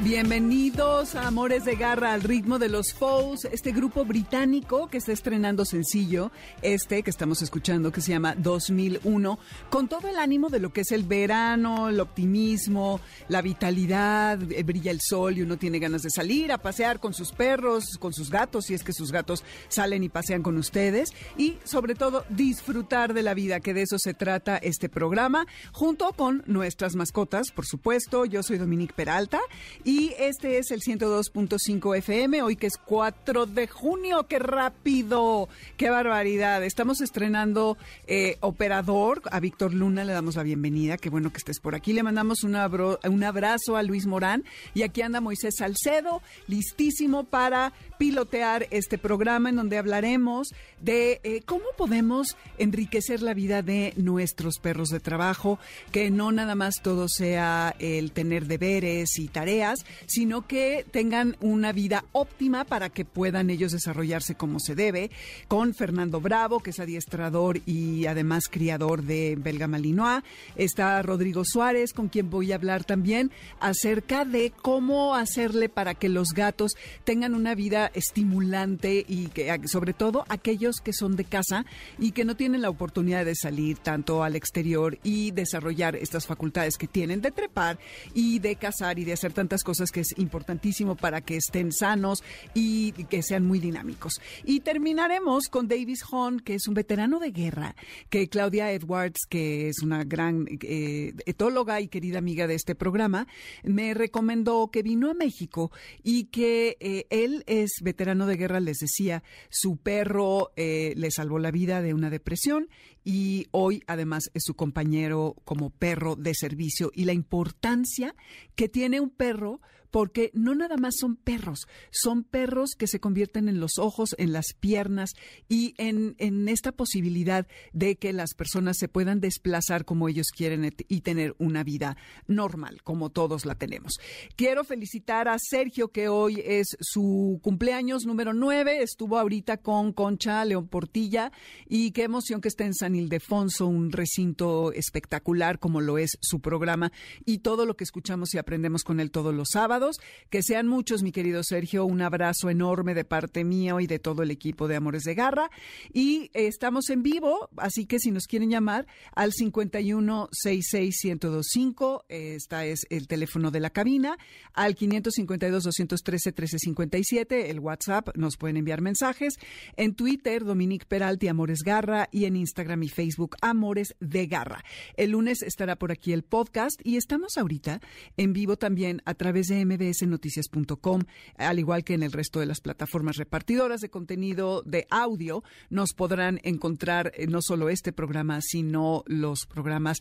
Bienvenidos a Amores de Garra al ritmo de los Foes, este grupo británico que está estrenando sencillo, este que estamos escuchando que se llama 2001, con todo el ánimo de lo que es el verano, el optimismo, la vitalidad, eh, brilla el sol y uno tiene ganas de salir a pasear con sus perros, con sus gatos, si es que sus gatos salen y pasean con ustedes, y sobre todo disfrutar de la vida, que de eso se trata este programa, junto con nuestras mascotas, por supuesto. Yo soy Dominique Peralta y este es el 102.5 FM, hoy que es 4 de junio. ¡Qué rápido! ¡Qué barbaridad! Estamos estrenando eh, Operador. A Víctor Luna le damos la bienvenida. Qué bueno que estés por aquí. Le mandamos un, un abrazo a Luis Morán. Y aquí anda Moisés Salcedo, listísimo para pilotear este programa en donde hablaremos de eh, cómo podemos enriquecer la vida de nuestros perros de trabajo, que no nada más todo sea el tener deberes y tareas, sino que tengan una vida óptima para que puedan ellos desarrollarse como se debe, con Fernando Bravo, que es adiestrador y además criador de Belga Malinois, está Rodrigo Suárez, con quien voy a hablar también acerca de cómo hacerle para que los gatos tengan una vida estimulante y que sobre todo aquellos que son de casa y que no tienen la oportunidad de salir tanto al exterior y desarrollar estas facultades que tienen de trepar y de cazar y de hacer tantas cosas que es importantísimo para que estén sanos y que sean muy dinámicos. Y terminaremos con Davis Hahn, que es un veterano de guerra, que Claudia Edwards, que es una gran eh, etóloga y querida amiga de este programa, me recomendó que vino a México y que eh, él es veterano de guerra, les decía, su perro eh, le salvó la vida de una depresión y hoy además es su compañero como perro de servicio y la importancia que tiene un perro porque no nada más son perros, son perros que se convierten en los ojos, en las piernas y en, en esta posibilidad de que las personas se puedan desplazar como ellos quieren y tener una vida normal, como todos la tenemos. Quiero felicitar a Sergio, que hoy es su cumpleaños número 9, estuvo ahorita con Concha León Portilla y qué emoción que esté en San Ildefonso, un recinto espectacular como lo es su programa y todo lo que escuchamos y aprendemos con él todos los sábados. Que sean muchos, mi querido Sergio. Un abrazo enorme de parte mío y de todo el equipo de Amores de Garra. Y estamos en vivo, así que si nos quieren llamar al 51661025, esta es el teléfono de la cabina, al 552-213-1357, el WhatsApp, nos pueden enviar mensajes. En Twitter, Dominique Peralti, Amores Garra, y en Instagram y Facebook, Amores de Garra. El lunes estará por aquí el podcast y estamos ahorita en vivo también a través de mbsnoticias.com, al igual que en el resto de las plataformas repartidoras de contenido de audio, nos podrán encontrar eh, no solo este programa, sino los programas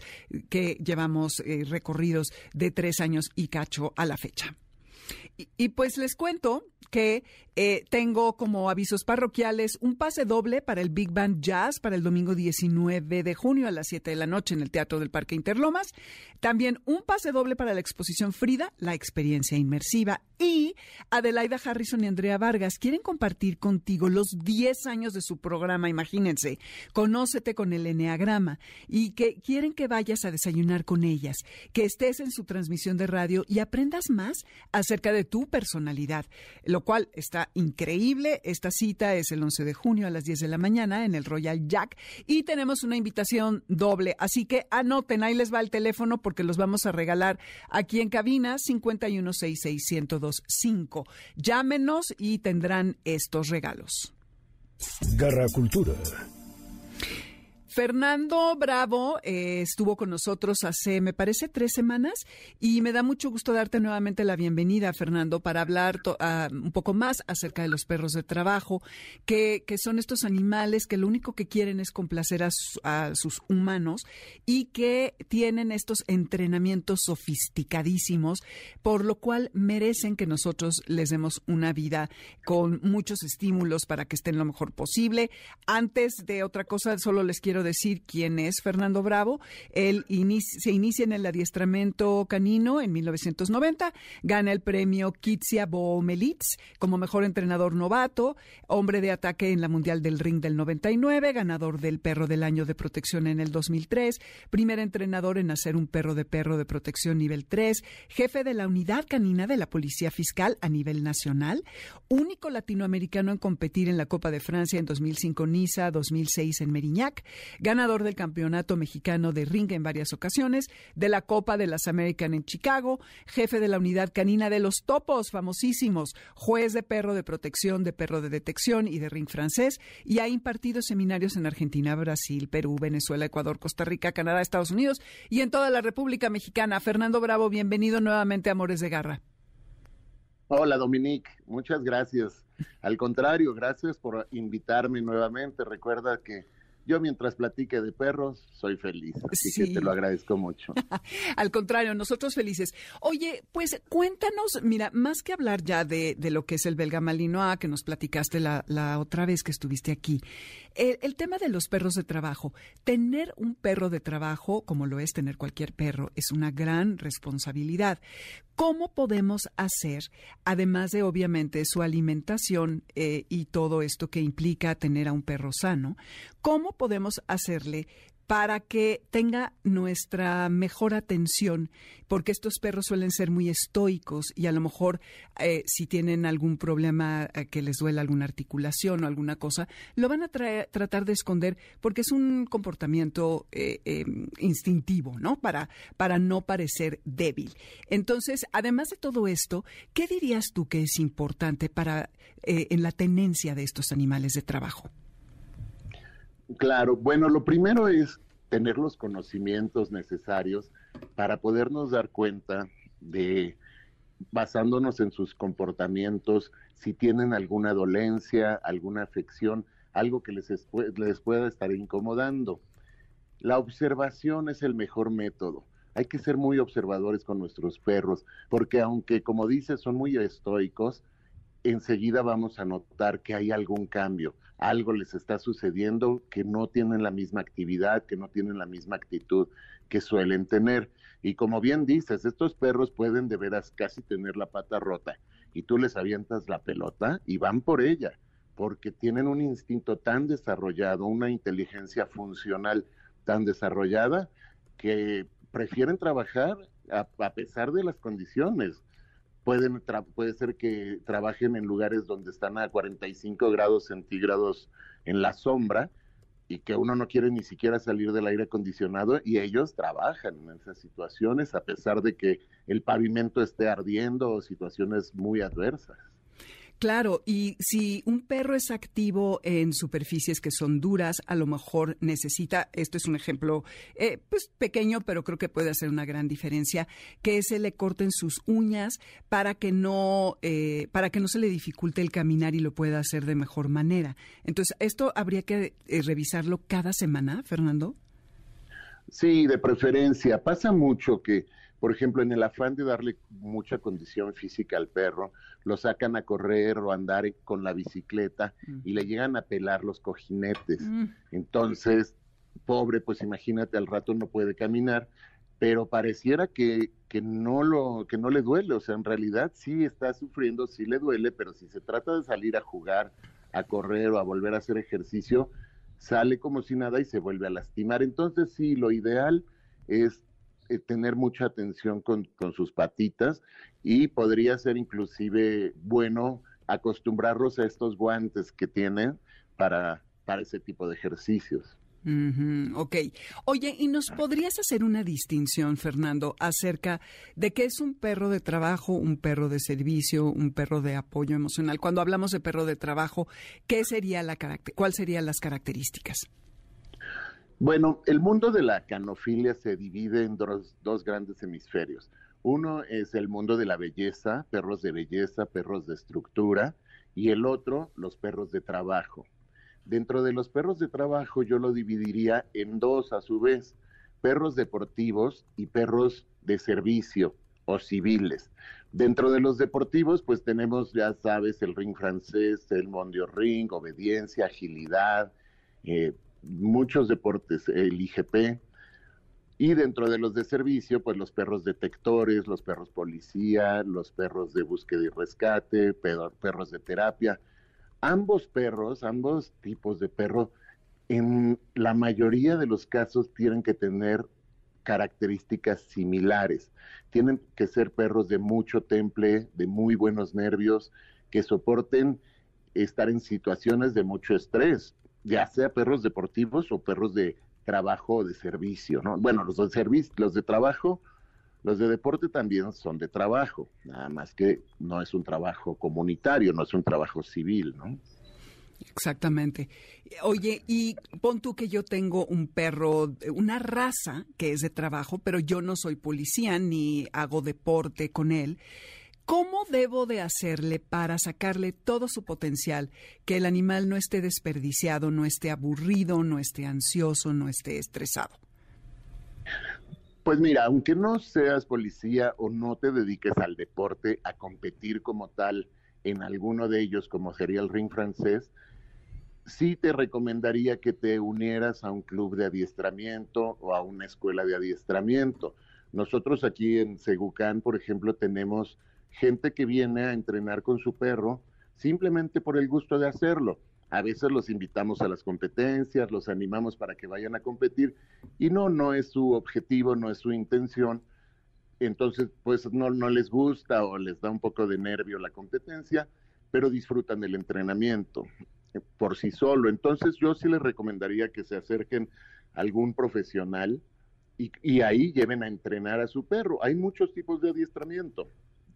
que llevamos eh, recorridos de tres años y cacho a la fecha. Y, pues les cuento que eh, tengo como avisos parroquiales un pase doble para el Big Band Jazz para el domingo 19 de junio a las 7 de la noche en el Teatro del Parque Interlomas. También un pase doble para la exposición Frida, la experiencia inmersiva. Y Adelaida Harrison y Andrea Vargas quieren compartir contigo los 10 años de su programa, imagínense, Conócete con el Enneagrama, y que quieren que vayas a desayunar con ellas, que estés en su transmisión de radio y aprendas más acerca de tu personalidad, lo cual está increíble. Esta cita es el 11 de junio a las 10 de la mañana en el Royal Jack y tenemos una invitación doble. Así que anoten, ahí les va el teléfono porque los vamos a regalar aquí en cabina 5166125. Llámenos y tendrán estos regalos. Garra Cultura. Fernando Bravo eh, estuvo con nosotros hace, me parece, tres semanas y me da mucho gusto darte nuevamente la bienvenida, Fernando, para hablar ah, un poco más acerca de los perros de trabajo, que, que, son estos animales que lo único que quieren es complacer a, a sus humanos y que tienen estos entrenamientos sofisticadísimos, por lo cual merecen que nosotros les demos una vida con muchos estímulos para que estén lo mejor posible. Antes de otra cosa, solo les quiero decir quién es Fernando Bravo. Él se inicia en el adiestramiento canino en 1990, gana el premio Kitsia Bomelitz como mejor entrenador novato, hombre de ataque en la Mundial del Ring del 99, ganador del Perro del Año de Protección en el 2003, primer entrenador en hacer un perro de perro de protección nivel 3, jefe de la unidad canina de la Policía Fiscal a nivel nacional, único latinoamericano en competir en la Copa de Francia en 2005 Niza, 2006 en Meriñac, ganador del Campeonato Mexicano de Ring en varias ocasiones, de la Copa de las American en Chicago, jefe de la unidad canina de los topos, famosísimos, juez de perro de protección, de perro de detección y de ring francés, y ha impartido seminarios en Argentina, Brasil, Perú, Venezuela, Ecuador, Costa Rica, Canadá, Estados Unidos y en toda la República Mexicana. Fernando Bravo, bienvenido nuevamente a Amores de Garra. Hola Dominique, muchas gracias. Al contrario, gracias por invitarme nuevamente. Recuerda que yo mientras platique de perros soy feliz, así que te lo agradezco mucho. Al contrario, nosotros felices. Oye, pues cuéntanos, mira, más que hablar ya de, lo que es el belga malinois que nos platicaste la, otra vez que estuviste aquí, el, tema de los perros de trabajo. Tener un perro de trabajo, como lo es tener cualquier perro, es una gran responsabilidad. ¿Cómo podemos hacer, además de obviamente su alimentación eh, y todo esto que implica tener a un perro sano, cómo podemos hacerle para que tenga nuestra mejor atención, porque estos perros suelen ser muy estoicos y a lo mejor eh, si tienen algún problema eh, que les duele alguna articulación o alguna cosa, lo van a tratar de esconder porque es un comportamiento eh, em, instintivo, ¿no? Para, para no parecer débil. Entonces, además de todo esto, ¿qué dirías tú que es importante para en la tenencia de estos animales de trabajo? Claro, bueno, lo primero es tener los conocimientos necesarios para podernos dar cuenta de, basándonos en sus comportamientos, si tienen alguna dolencia, alguna afección, algo que les, les pueda estar incomodando. La observación es el mejor método. Hay que ser muy observadores con nuestros perros, porque aunque, como dices, son muy estoicos, enseguida vamos a notar que hay algún cambio, algo les está sucediendo que no tienen la misma actividad, que no tienen la misma actitud que suelen tener. Y como bien dices, estos perros pueden de veras casi tener la pata rota y tú les avientas la pelota y van por ella, porque tienen un instinto tan desarrollado, una inteligencia funcional tan desarrollada que prefieren trabajar a, a pesar de las condiciones pueden puede ser que trabajen en lugares donde están a 45 grados centígrados en la sombra y que uno no quiere ni siquiera salir del aire acondicionado y ellos trabajan en esas situaciones a pesar de que el pavimento esté ardiendo o situaciones muy adversas. Claro, y si un perro es activo en superficies que son duras, a lo mejor necesita, esto es un ejemplo eh, pues pequeño, pero creo que puede hacer una gran diferencia, que se le corten sus uñas para que no, eh, para que no se le dificulte el caminar y lo pueda hacer de mejor manera. Entonces, esto habría que eh, revisarlo cada semana, Fernando. Sí, de preferencia. Pasa mucho que por ejemplo, en el afán de darle mucha condición física al perro, lo sacan a correr o andar con la bicicleta y le llegan a pelar los cojinetes. Mm. Entonces, pobre, pues imagínate, al rato no puede caminar, pero pareciera que, que, no lo, que no le duele, o sea, en realidad sí está sufriendo, sí le duele, pero si se trata de salir a jugar, a correr o a volver a hacer ejercicio, sale como si nada y se vuelve a lastimar. Entonces, sí, lo ideal es eh, tener mucha atención con, sus patitas y podría ser inclusive bueno acostumbrarlos a estos guantes que tienen para, para ese tipo de ejercicios. ok. Oye, ¿y nos podrías hacer una distinción, Fernando, acerca de qué es un perro de trabajo, un perro de servicio, un perro de apoyo emocional? Cuando hablamos de perro de trabajo, ¿qué sería la ¿cuáles serían las características? Bueno, el mundo de la canofilia se divide en dos, grandes hemisferios. Uno es el mundo de la belleza, perros de belleza, perros de estructura, y el otro, los perros de trabajo. Dentro de los perros de trabajo yo lo dividiría en dos a su vez, perros deportivos y perros de servicio o civiles. Dentro de los deportivos, pues tenemos, ya sabes, el ring francés, el mondio ring, obediencia, agilidad, eh, muchos deportes, el IGP, y dentro de los de servicio, pues los perros detectores, los perros policía, los perros de búsqueda y rescate, perros de terapia. Ambos perros, ambos tipos de perro, en la mayoría de los casos tienen que tener características similares. Tienen que ser perros de mucho temple, de muy buenos nervios, que soporten estar en situaciones de mucho estrés, ya sea perros deportivos o perros de trabajo o de servicio, ¿no? Bueno, los de servicio, los de trabajo, los de deporte también son de trabajo, nada más que no es un trabajo comunitario, no es un trabajo civil, ¿no? Exactamente. Oye, y pon tú que yo tengo un perro, una raza que es de trabajo, pero yo no soy policía ni hago deporte con él. ¿Cómo debo de hacerle para sacarle todo su potencial, que el animal no esté desperdiciado, no esté aburrido, no esté ansioso, no esté estresado? Pues mira, aunque no seas policía o no te dediques al deporte, a competir como tal en alguno de ellos, como sería el ring francés, sí te recomendaría que te unieras a un club de adiestramiento o a una escuela de adiestramiento. Nosotros aquí en Segucán, por ejemplo, tenemos gente que viene a entrenar con su perro simplemente por el gusto de hacerlo. A veces los invitamos a las competencias, los animamos para que vayan a competir y no, no es su objetivo, no es su intención. Entonces, pues no, no les gusta o les da un poco de nervio la competencia, pero disfrutan del entrenamiento por sí solo. Entonces, yo sí les recomendaría que se acerquen a algún profesional y, y ahí lleven a entrenar a su perro. Hay muchos tipos de adiestramiento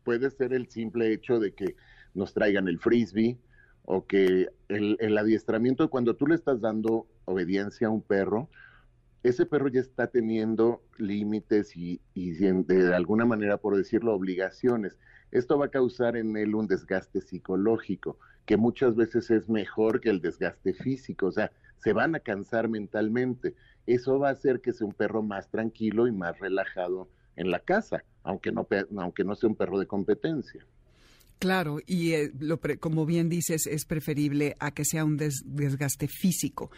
puede ser el simple hecho de que nos traigan el frisbee o que el, adiestramiento, cuando tú le estás dando obediencia a un perro, ese perro ya está teniendo límites y, y, de alguna manera, por decirlo, obligaciones. Esto va a causar en él un desgaste psicológico, que muchas veces es mejor que el desgaste físico, o sea, se van a cansar mentalmente. Eso va a hacer que sea un perro más tranquilo y más relajado en la casa, aunque no, aunque no sea un perro de competencia. Claro, y eh, lo como bien dices, es preferible a que sea un desgaste físico.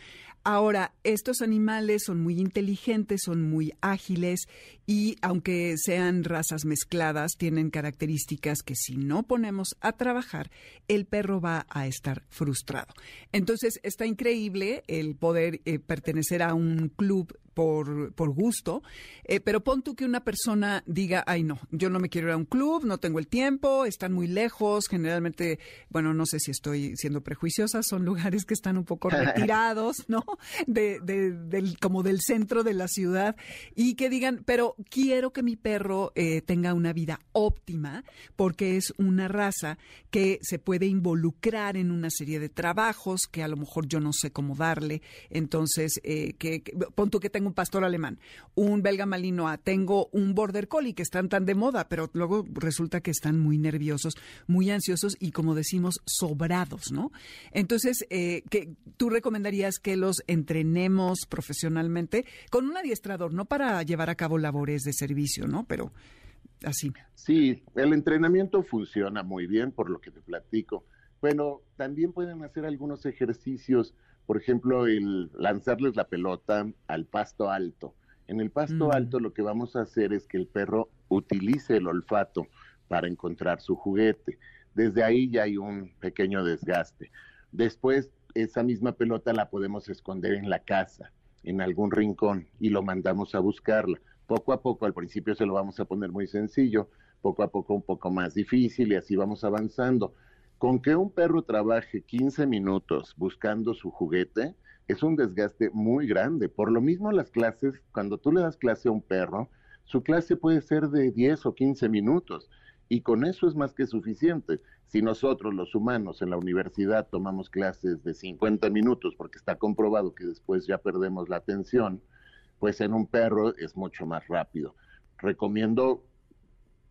Ahora, estos animales son muy inteligentes, son muy ágiles y aunque sean razas mezcladas, tienen características que si no ponemos a trabajar, el perro va a estar frustrado. Entonces, está increíble el poder eh, pertenecer a un club por, por gusto, eh, pero pon tú que una persona diga, ay no, yo no me quiero ir a un club, no tengo el tiempo, están muy lejos, generalmente, bueno, no sé si estoy siendo prejuiciosa, son lugares que están un poco retirados, ¿no? De, del, como del centro de la ciudad y que digan, pero quiero que mi perro eh, tenga una vida óptima porque es una raza que se puede involucrar en una serie de trabajos que a lo mejor yo no sé cómo darle, entonces, eh, que, que pon tú que tengo un pastor alemán, un belga malinois, tengo un border collie que están tan de moda, pero luego resulta que están muy nerviosos, muy ansiosos y como decimos, sobrados, ¿no? Entonces, eh, que tú recomendarías que los entrenemos profesionalmente con un adiestrador, no para llevar a cabo labores de servicio, ¿no? Pero así. Sí, el entrenamiento funciona muy bien, por lo que te platico. Bueno, también pueden hacer algunos ejercicios por ejemplo, el lanzarles la pelota al pasto alto. En el pasto alto lo que vamos a hacer es que el perro utilice el olfato para encontrar su juguete. Desde ahí ya hay un pequeño desgaste. Después, esa misma pelota la podemos esconder en la casa, en algún rincón, y lo mandamos a buscarla. Poco a poco, al principio se lo vamos a poner muy sencillo, poco a poco un poco más difícil y así vamos avanzando. Con que un perro trabaje 15 minutos buscando su juguete es un desgaste muy grande. Por lo mismo las clases, cuando tú le das clase a un perro, su clase puede ser de 10 o 15 minutos y con eso es más que suficiente. Si nosotros los humanos en la universidad tomamos clases de 50 minutos porque está comprobado que después ya perdemos la atención, pues en un perro es mucho más rápido. Recomiendo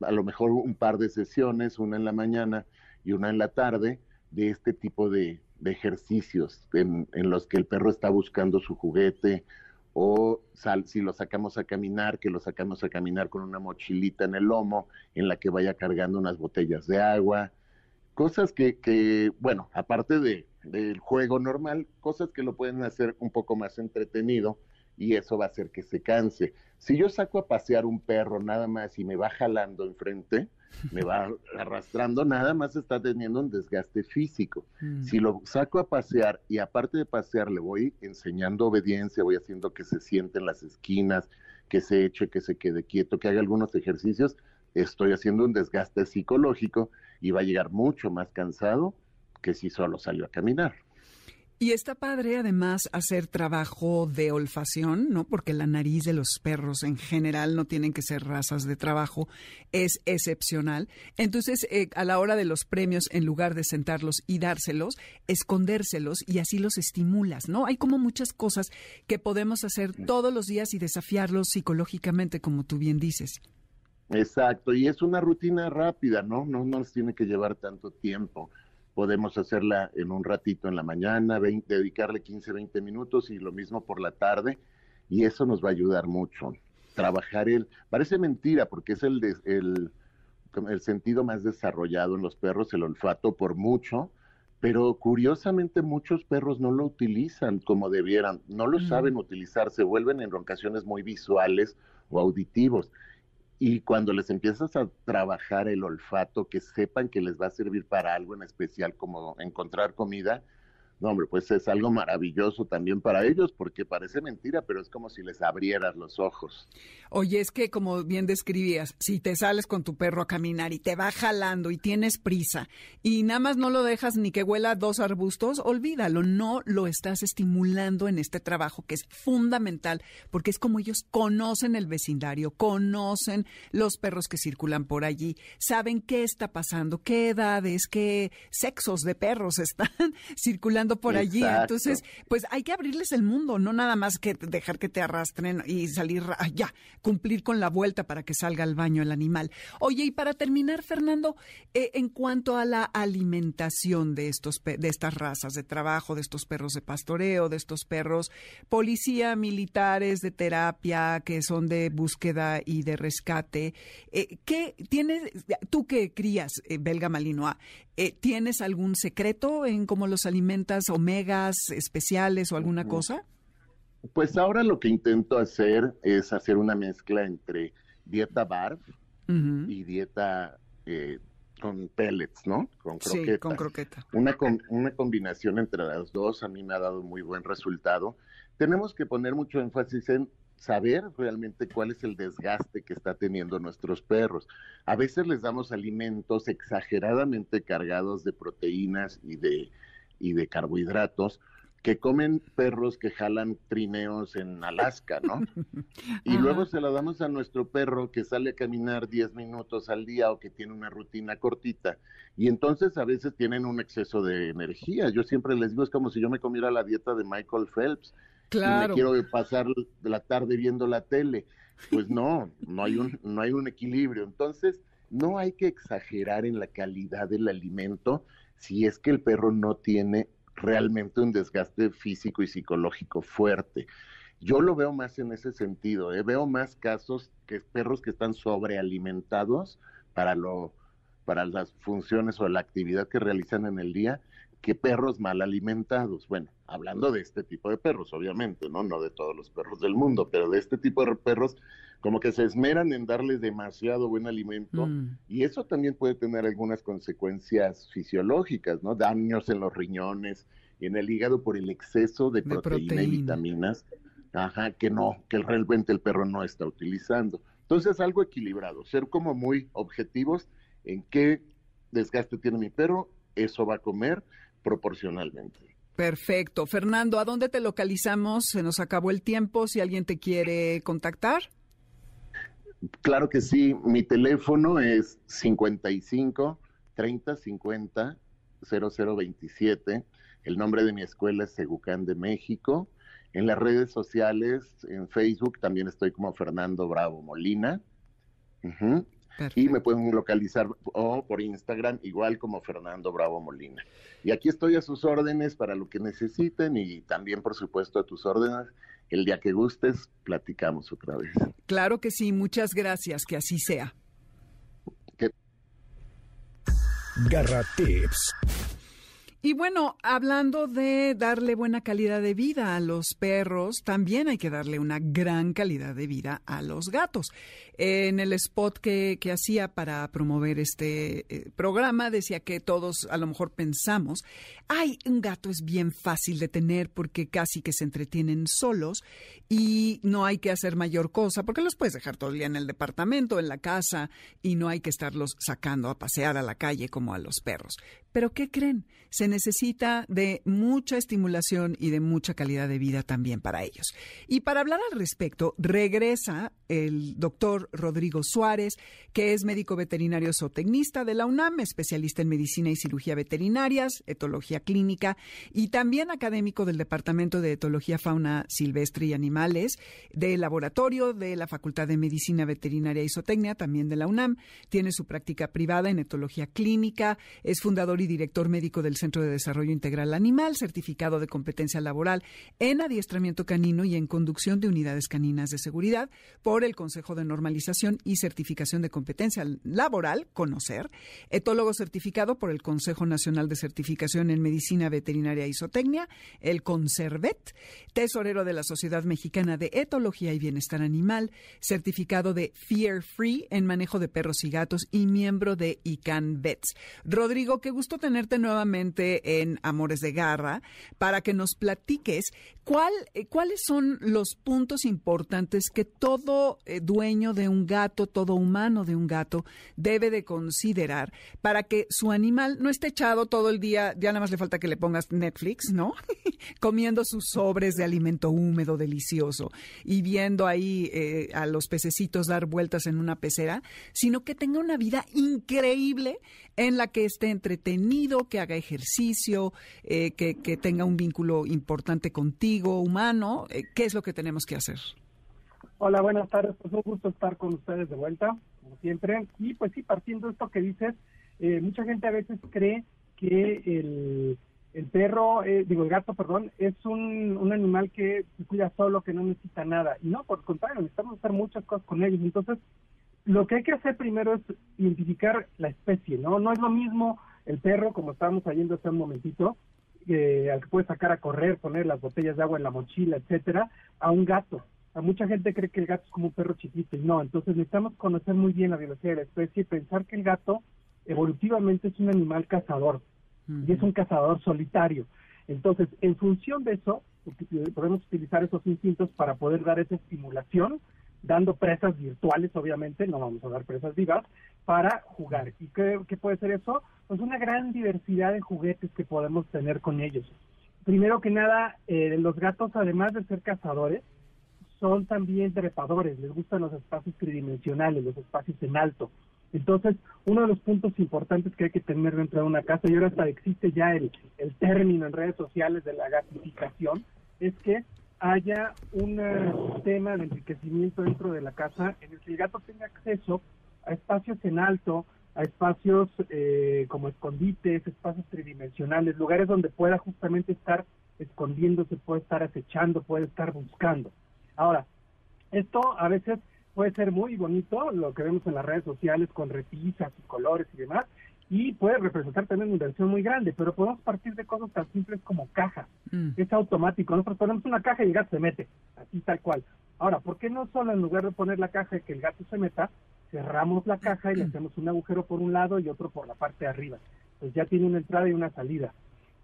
a lo mejor un par de sesiones, una en la mañana y una en la tarde de este tipo de, ejercicios en, los que el perro está buscando su juguete o si lo sacamos a caminar, que lo sacamos a caminar con una mochilita en el lomo en la que vaya cargando unas botellas de agua, cosas que, bueno, aparte de del juego normal, cosas que lo pueden hacer un poco más entretenido y eso va a hacer que se canse. Si yo saco a pasear un perro nada más y me va jalando enfrente, me va arrastrando, nada más está teniendo un desgaste físico. Mm. Si lo saco a pasear y aparte de pasear le voy enseñando obediencia, voy haciendo que se siente en las esquinas, que se eche, que se quede quieto, que haga algunos ejercicios, estoy haciendo un desgaste psicológico y va a llegar mucho más cansado que si solo salió a caminar. Y está padre además hacer trabajo de olfacción, ¿no? Porque la nariz de los perros en general no tienen que ser razas de trabajo, es excepcional. Entonces, eh, a la hora de los premios, en lugar de sentarlos y dárselos, escondérselos y así los estimulas, ¿no? Hay como muchas cosas que podemos hacer todos los días y desafiarlos psicológicamente, como tú bien dices. Exacto, y es una rutina rápida, ¿no? No nos tiene que llevar tanto tiempo podemos hacerla en un ratito en la mañana, dedicarle 15, 20 minutos y lo mismo por la tarde, y eso nos va a ayudar mucho. Trabajar el, parece mentira porque es el, el, el sentido más desarrollado en los perros, el olfato por mucho, pero curiosamente muchos perros no lo utilizan como debieran, no lo saben utilizar, se vuelven en ocasiones muy visuales o auditivos y cuando les empiezas a trabajar el olfato, que sepan que les va a servir para algo en especial, como encontrar comida, no, hombre, pues es algo maravilloso también para ellos, porque parece mentira, pero es como si les abrieras los ojos. Oye, es que como bien describías, si te sales con tu perro a caminar y te va jalando y tienes prisa y nada más no lo dejas ni que huela dos arbustos, olvídalo, no lo estás estimulando en este trabajo que es fundamental, porque es como ellos conocen el vecindario, conocen los perros que circulan por allí, saben qué está pasando, qué edades, qué sexos de perros están circulando por allí. Entonces, pues hay que abrirles el mundo, no nada más que dejar que te arrastren y salir ya, cumplir con la vuelta para que salga al baño el animal. Oye, y para terminar, Fernando, eh, en cuanto a la alimentación de estos de estas razas de trabajo, de estos perros de pastoreo, de estos perros policía, militares de terapia, que son de búsqueda y de rescate, eh, ¿qué tienes tú que crías eh, belga malinois? Eh, ¿Tienes algún secreto en cómo los alimentas, omegas especiales o alguna cosa? Pues ahora lo que intento hacer es hacer una mezcla entre dieta BARF y dieta eh, con pellets, ¿no? Con croqueta. Sí, con croqueta. Una, una combinación entre las dos a mí me ha dado muy buen resultado. Tenemos que poner mucho énfasis en saber realmente cuál es el desgaste que está teniendo nuestros perros. A veces les damos alimentos exageradamente cargados de proteínas y de, y de carbohidratos que comen perros que jalan trineos en Alaska, ¿no? Y luego se la damos a nuestro perro que sale a caminar 10 minutos al día o que tiene una rutina cortita. Y entonces a veces tienen un exceso de energía. Yo siempre les digo, es como si yo me comiera la dieta de Michael Phelps Claro. me quiero pasar la tarde viendo la tele. Pues no, no hay un, no hay un equilibrio. Entonces, no hay que exagerar en la calidad del alimento si es que el perro no tiene realmente un desgaste físico y psicológico fuerte. Yo lo veo más en ese sentido, ¿eh? veo más casos que perros que están sobrealimentados para lo para las funciones o la actividad que realizan en el día que perros mal alimentados. Bueno, hablando de este tipo de perros, obviamente, ¿no? No de todos los perros del mundo, pero de este tipo de perros, como que se esmeran en darles demasiado buen alimento mm. y eso también puede tener algunas consecuencias fisiológicas, ¿no? Daños en los riñones y en el hígado por el exceso de, proteína, y vitaminas, ajá, que no, que realmente el perro no está utilizando. Entonces, algo equilibrado, ser como muy objetivos en qué desgaste tiene mi perro, eso va a comer, proporcionalmente. Perfecto. Fernando, ¿a dónde te localizamos? Se nos acabó el tiempo. Si alguien te quiere contactar. Claro que sí. Mi teléfono es 55 30 50 0027. El nombre de mi escuela es Segucán de México. En las redes sociales, en Facebook, también estoy como Fernando Bravo Molina. Y me pueden localizar o por Instagram igual como Fernando Bravo Molina. Y aquí estoy a sus órdenes para lo que necesiten y también por supuesto a tus órdenes. El día que gustes, platicamos otra vez. Claro que sí, muchas gracias, que así sea. Garra Tips. Y bueno, hablando de darle buena calidad de vida a los perros, también hay que darle una gran calidad de vida a los gatos. En el spot que, hacía para promover este eh, programa, decía que todos a lo mejor pensamos, ay, un gato es bien fácil de tener porque casi que se entretienen solos y no hay que hacer mayor cosa porque los puedes dejar todo el día en el departamento, en la casa y no hay que estarlos sacando a pasear a la calle como a los perros. Pero ¿qué creen? Se necesita de mucha estimulación y de mucha calidad de vida también para ellos. Y para hablar al respecto, regresa el doctor Rodrigo Suárez, que es médico veterinario zootecnista de la UNAM, especialista en medicina y cirugía veterinarias, etología clínica y también académico del Departamento de Etología Fauna Silvestre y Animales, del laboratorio de la Facultad de Medicina Veterinaria y Zootecnia, también de la UNAM. Tiene su práctica privada en etología clínica, es fundador y director médico del Centro de Desarrollo Integral Animal, certificado de competencia laboral en adiestramiento canino y en conducción de unidades caninas de seguridad por el Consejo de Normalización y Certificación de Competencia Laboral, conocer, etólogo certificado por el Consejo Nacional de Certificación en Medicina Veterinaria y Zootecnia, el CONCERVET, tesorero de la Sociedad Mexicana de Etología y Bienestar Animal, certificado de Fear Free en manejo de perros y gatos y miembro de ICANN Vets. Rodrigo, qué gusto tenerte nuevamente en Amores de Garra para que nos platiques cuál, eh, cuáles son los puntos importantes que todo eh, dueño de un gato, todo humano de un gato debe de considerar para que su animal no esté echado todo el día, ya nada más le falta que le pongas Netflix, ¿no? Comiendo sus sobres de alimento húmedo, delicioso y viendo ahí eh, a los pececitos dar vueltas en una pecera, sino que tenga una vida increíble en la que esté entretenido, que haga ejercicio, eh, que, tenga un vínculo importante contigo, humano. Eh, ¿Qué es lo que tenemos que hacer? Hola, buenas tardes. Pues un gusto estar con ustedes de vuelta, como siempre. Y pues sí, partiendo de esto que dices, eh, mucha gente a veces cree que el, el perro, digo, el gato, perdón, es un, un animal que se cuida solo, que no necesita nada. Y no, por el contrario, necesitamos hacer muchas cosas con ellos. Entonces, lo que hay que hacer primero es identificar la especie, ¿no? No es lo mismo el perro, como estábamos oyendo hace un momentito, eh, al que puede sacar a correr, poner las botellas de agua en la mochila, etcétera, a un gato. A mucha gente cree que el gato es como un perro chiquito y no. Entonces necesitamos conocer muy bien la biología de la especie y pensar que el gato evolutivamente es un animal cazador y es un cazador solitario. Entonces, en función de eso, podemos utilizar esos instintos para poder dar esa estimulación dando presas virtuales, obviamente, no vamos a dar presas vivas, para jugar. ¿Y qué, puede ser eso? Pues una gran diversidad de juguetes que podemos tener con ellos. Primero que nada, eh, los gatos, además de ser cazadores, son también trepadores, les gustan los espacios tridimensionales, los espacios en alto. Entonces, uno de los puntos importantes que hay que tener dentro de una casa, y ahora hasta existe ya el, el término en redes sociales de la gatificación, es que haya un sistema de enriquecimiento dentro de la casa en el que el gato tenga acceso a espacios en alto, a espacios eh, como escondites, espacios tridimensionales, lugares donde pueda justamente estar escondiéndose, puede estar acechando, puede estar buscando. Ahora, esto a veces puede ser muy bonito, lo que vemos en las redes sociales con repisas y colores y demás, y puede representar también una inversión muy grande, pero podemos partir de cosas tan simples como cajas. Mm. Es automático. Nosotros ponemos una caja y el gato se mete, así tal cual. Ahora, ¿por qué no solo en lugar de poner la caja y que el gato se meta, cerramos la caja y le hacemos un agujero por un lado y otro por la parte de arriba? Pues ya tiene una entrada y una salida.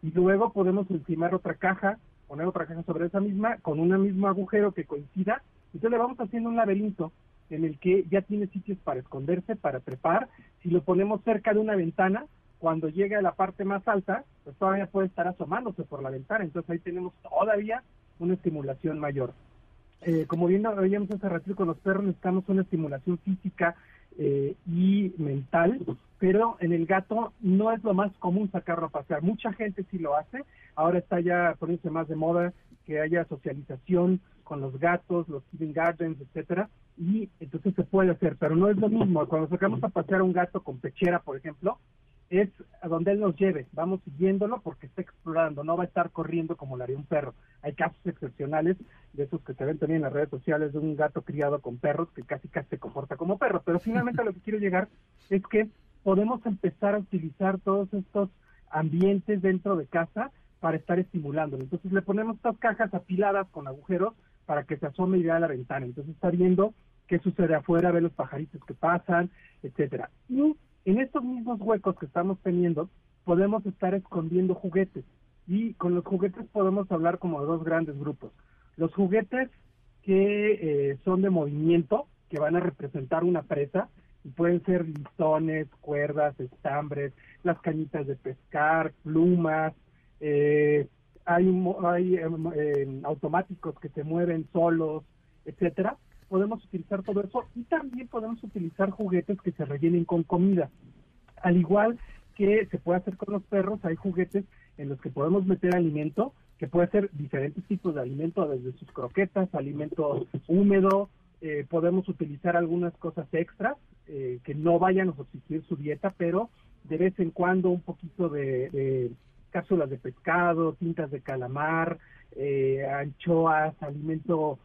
Y luego podemos encimar otra caja, poner otra caja sobre esa misma, con un mismo agujero que coincida. Entonces le vamos haciendo un laberinto en el que ya tiene sitios para esconderse, para trepar. Si lo ponemos cerca de una ventana, cuando llegue a la parte más alta, pues todavía puede estar asomándose por la ventana. Entonces ahí tenemos todavía una estimulación mayor. Eh, como bien veíamos hace ratito con los perros, necesitamos una estimulación física eh, y mental, pero en el gato no es lo más común sacarlo a pasear. Mucha gente sí lo hace. Ahora está ya poniéndose más de moda que haya socialización con los gatos, los living gardens, etcétera, y entonces se puede hacer, pero no es lo mismo. Cuando sacamos a pasear a un gato con pechera, por ejemplo, es a donde él nos lleve, vamos siguiéndolo porque está explorando, no va a estar corriendo como lo haría un perro. Hay casos excepcionales de esos que se ven también en las redes sociales de un gato criado con perros que casi casi se comporta como perro, pero finalmente a lo que quiero llegar es que podemos empezar a utilizar todos estos ambientes dentro de casa para estar estimulándolo. Entonces le ponemos estas cajas apiladas con agujeros para que se asome y vea la ventana. Entonces está viendo qué sucede afuera, ve los pajaritos que pasan, etcétera. Y en estos mismos huecos que estamos teniendo, podemos estar escondiendo juguetes. Y con los juguetes podemos hablar como de dos grandes grupos. Los juguetes que eh, son de movimiento, que van a representar una presa, y pueden ser listones, cuerdas, estambres, las cañitas de pescar, plumas, eh, hay, hay em, automáticos que se mueven solos, etcétera. Podemos utilizar todo eso y también podemos utilizar juguetes que se rellenen con comida. Al igual que se puede hacer con los perros, hay juguetes en los que podemos meter alimento, que puede ser diferentes tipos de alimento, desde sus croquetas, alimento húmedo, eh, podemos utilizar algunas cosas extras eh, que no vayan a sustituir su dieta, pero de vez en cuando un poquito de, cápsulas de pescado, tintas de calamar, eh, anchoas, alimento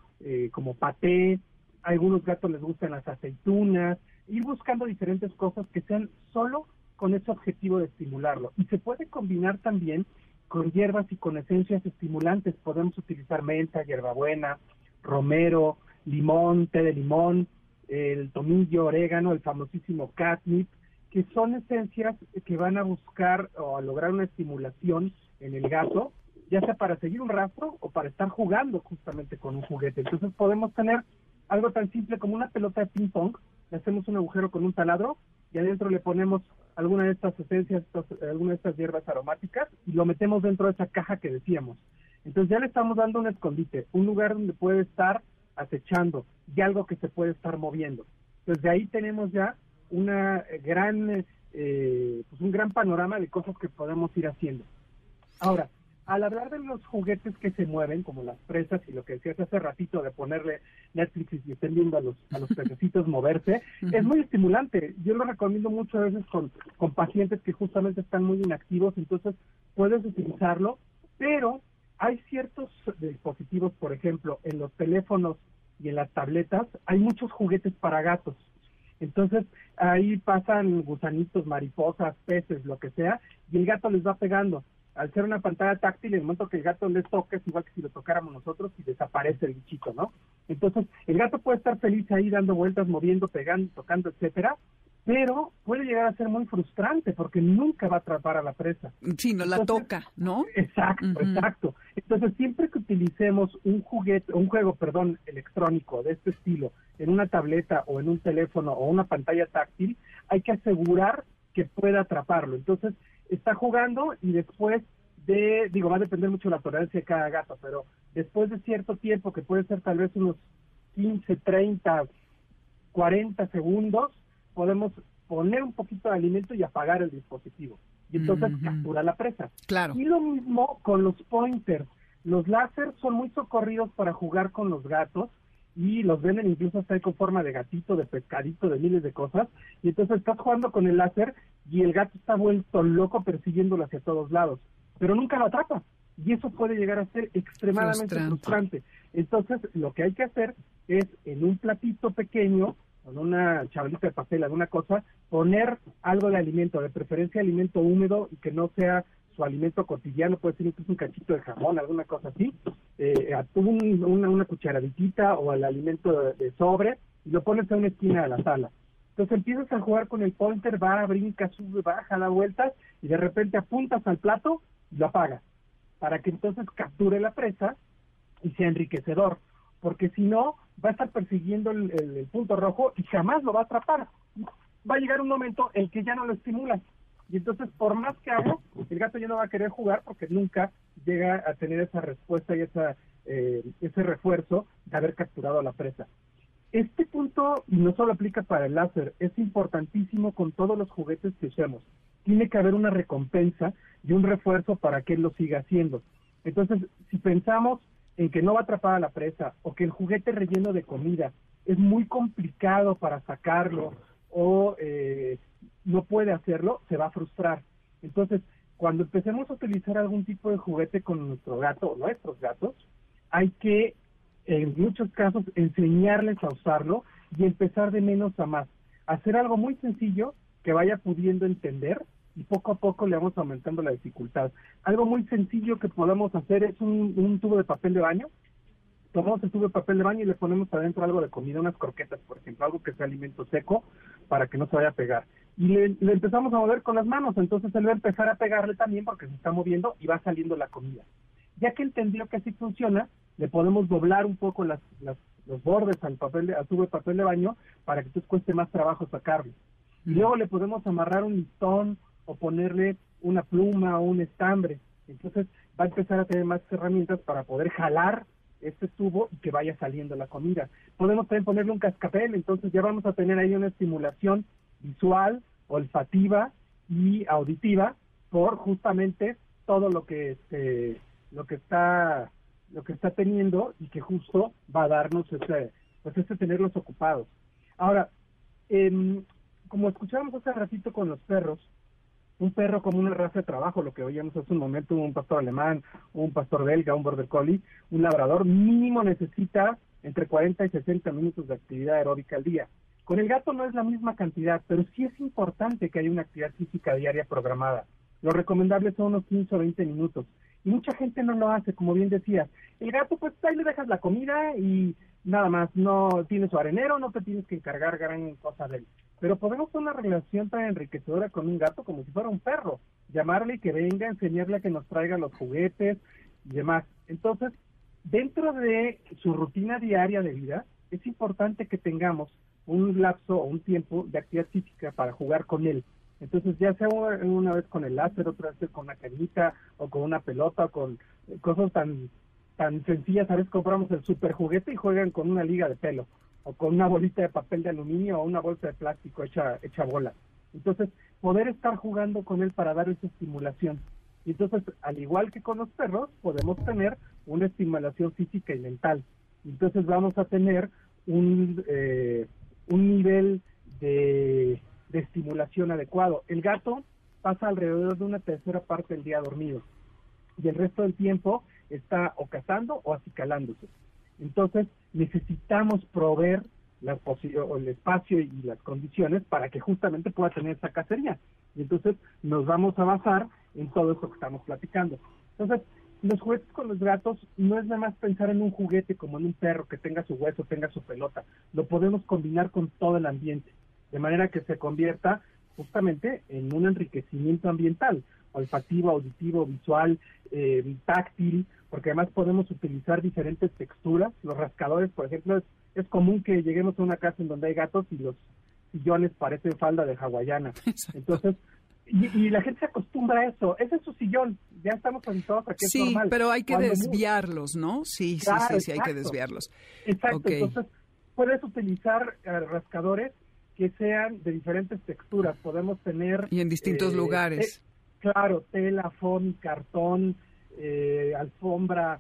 como paté, a algunos gatos les gustan las aceitunas, ir buscando diferentes cosas que sean solo con ese objetivo de estimularlo. Y se puede combinar también con hierbas y con esencias estimulantes. Podemos utilizar menta, hierbabuena, romero, limón, té de limón, el tomillo, orégano, el famosísimo catnip, que son esencias que van a buscar o a lograr una estimulación en el gato, ya sea para seguir un rastro o para estar jugando justamente con un juguete. Entonces podemos tener algo tan simple como una pelota de ping pong, le hacemos un agujero con un taladro y adentro le ponemos alguna de estas esencias, alguna de estas hierbas aromáticas y lo metemos dentro de esa caja que decíamos. Entonces ya le estamos dando un escondite, un lugar donde puede estar acechando y algo que se puede estar moviendo. Entonces de ahí tenemos ya una gran, eh, pues un gran panorama de cosas que podemos ir haciendo. Ahora, al hablar de los juguetes que se mueven, como las presas y lo que decías hace ratito de ponerle Netflix y estén viendo a los, a los pececitos moverse, es muy estimulante. Yo lo recomiendo muchas veces con, con pacientes que justamente están muy inactivos, entonces puedes utilizarlo, pero hay ciertos dispositivos, por ejemplo, en los teléfonos y en las tabletas, hay muchos juguetes para gatos. Entonces, ahí pasan gusanitos, mariposas, peces, lo que sea, y el gato les va pegando al ser una pantalla táctil, en el momento que el gato les toque, es igual que si lo tocáramos nosotros y desaparece el bichito, ¿no? Entonces, el gato puede estar feliz ahí dando vueltas, moviendo, pegando, tocando, etcétera, pero puede llegar a ser muy frustrante porque nunca va a atrapar a la presa. Sí, no la toca, ¿no? Exacto, exacto. Entonces, siempre que utilicemos un juguete, un juego, perdón, electrónico de este estilo en una tableta o en un teléfono o una pantalla táctil, hay que asegurar que pueda atraparlo. Entonces, está jugando y después de, digo, va a depender mucho de la tolerancia de cada gato, pero después de cierto tiempo, que puede ser tal vez unos 15, 30, 40 segundos, podemos poner un poquito de alimento y apagar el dispositivo. Y entonces captura la presa. Claro. Y lo mismo con los pointers. Los láser son muy socorridos para jugar con los gatos y los venden incluso hasta con forma de gatito, de pescadito, de miles de cosas. Y entonces estás jugando con el láser y el gato está vuelto loco persiguiéndolo hacia todos lados, pero nunca lo atrapa. Y eso puede llegar a ser extremadamente frustrante. Entonces, lo que hay que hacer es en un platito pequeño, con una chavalita de papel, alguna cosa, poner algo de alimento, de preferencia alimento húmedo y que no sea su alimento cotidiano, puede ser incluso un cachito de jamón, alguna cosa así, eh, una, una cucharaditita o el alimento de, sobre y lo pones en una esquina de la sala entonces empiezas a jugar con el pointer, va, brinca, sube, baja, da vueltas y de repente apuntas al plato y lo apagas para que entonces capture la presa y sea enriquecedor, porque si no va a estar persiguiendo el, punto rojo y jamás lo va a atrapar. Va a llegar un momento en que ya no lo estimula y entonces por más que hago, el gato ya no va a querer jugar porque nunca llega a tener esa respuesta y esa, eh, ese refuerzo de haber capturado a la presa. Este punto no solo aplica para el láser, es importantísimo con todos los juguetes que usemos. Tiene que haber una recompensa y un refuerzo para que él lo siga haciendo. Entonces, si pensamos en que no va a atrapar a la presa o que el juguete relleno de comida es muy complicado para sacarlo o eh, no puede hacerlo, se va a frustrar. Entonces, cuando empecemos a utilizar algún tipo de juguete con nuestro gato o nuestros gatos, hay que en muchos casos enseñarles a usarlo y empezar de menos a más. Hacer algo muy sencillo que vaya pudiendo entender y poco a poco le vamos aumentando la dificultad. Algo muy sencillo que podemos hacer es un, tubo de papel de baño. Tomamos el tubo de papel de baño y le ponemos adentro algo de comida, unas croquetas, por ejemplo, algo que sea alimento seco para que no se vaya a pegar. Y le, empezamos a mover con las manos, entonces él va a empezar a pegarle también porque se está moviendo y va saliendo la comida. Ya que entendió que así funciona, le podemos doblar un poco las, los bordes al papel de, al tubo de papel de baño para que entonces cueste más trabajo sacarlo. Y luego le podemos amarrar un listón o ponerle una pluma o un estambre. Entonces va a empezar a tener más herramientas para poder jalar este tubo y que vaya saliendo la comida. Podemos también ponerle un cascabel, entonces ya vamos a tener ahí una estimulación visual, olfativa y auditiva por justamente todo lo que este, lo que está lo que está teniendo y que justo va a darnos ese pues ese tenerlos ocupados. Ahora, eh, como escuchábamos hace ratito con los perros, un perro como una raza de trabajo, lo que oíamos hace un momento, un pastor alemán, un pastor belga, un border collie, un labrador, mínimo necesita entre 40 y 60 minutos de actividad aeróbica al día. Con el gato no es la misma cantidad, pero sí es importante que haya una actividad física diaria programada. Lo recomendable son unos 15 o 20 minutos. Y mucha gente no lo hace, como bien decías. El gato, pues ahí le dejas la comida y nada más, no tiene su arenero, no te tienes que encargar gran cosa de él. Pero podemos tener una relación tan enriquecedora con un gato como si fuera un perro. Llamarle y que venga, enseñarle a que nos traiga los juguetes y demás. Entonces, dentro de su rutina diaria de vida, es importante que tengamos un lapso o un tiempo de actividad física para jugar con él. Entonces, ya sea una vez con el láser, otra vez con una cañita, o con una pelota, o con cosas tan tan sencillas, a veces compramos el super juguete y juegan con una liga de pelo, o con una bolita de papel de aluminio, o una bolsa de plástico hecha, hecha bola. Entonces, poder estar jugando con él para dar esa estimulación. Y entonces, al igual que con los perros, podemos tener una estimulación física y mental. Entonces, vamos a tener un, eh, un nivel de de estimulación adecuado. El gato pasa alrededor de una tercera parte del día dormido y el resto del tiempo está o cazando o acicalándose. Entonces necesitamos proveer el espacio y las condiciones para que justamente pueda tener esa cacería. Y entonces nos vamos a basar en todo esto que estamos platicando. Entonces, los juguetes con los gatos no es nada más pensar en un juguete como en un perro que tenga su hueso, tenga su pelota. Lo podemos combinar con todo el ambiente de manera que se convierta justamente en un enriquecimiento ambiental, olfativo, auditivo, visual, eh, táctil, porque además podemos utilizar diferentes texturas. Los rascadores, por ejemplo, es, es común que lleguemos a una casa en donde hay gatos y los sillones parecen falda de hawaiana. Entonces, y, la gente se acostumbra a eso. Ese es su sillón. Ya estamos habituados a que sí, es normal. Sí, pero hay que desviarlos, ¿no? Sí, sí, sí, sí, hay que desviarlos. Exacto. Entonces, puedes utilizar eh, rascadores que sean de diferentes texturas. Podemos tener... Y en distintos eh, lugares. claro, tela, foam, cartón, eh, alfombra,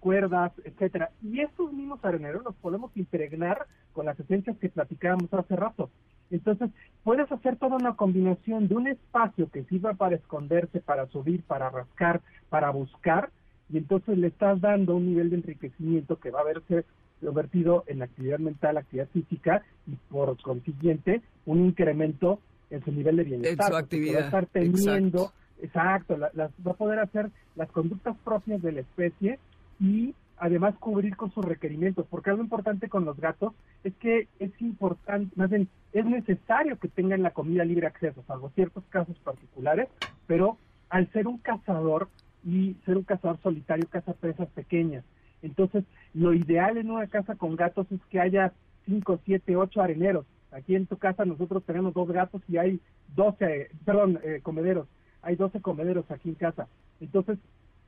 cuerdas, etcétera. Y estos mismos areneros los podemos impregnar con las esencias que platicábamos hace rato. Entonces, puedes hacer toda una combinación de un espacio que sirva para esconderse, para subir, para rascar, para buscar, y entonces le estás dando un nivel de enriquecimiento que va a verse convertido en actividad mental, actividad física y por consiguiente un incremento en su nivel de bienestar. En su actividad. Va a estar teniendo, exacto, va a poder hacer las conductas propias de la especie y además cubrir con sus requerimientos, porque algo importante con los gatos es que es importante, más bien, es necesario que tengan la comida libre acceso, salvo ciertos casos particulares, pero al ser un cazador y ser un cazador solitario caza presas pequeñas, entonces, lo ideal en una casa con gatos es que haya 5, 7, 8 areneros. Aquí en tu casa nosotros tenemos dos gatos y hay 12, perdón, eh, comederos. Hay 12 comederos aquí en casa. Entonces,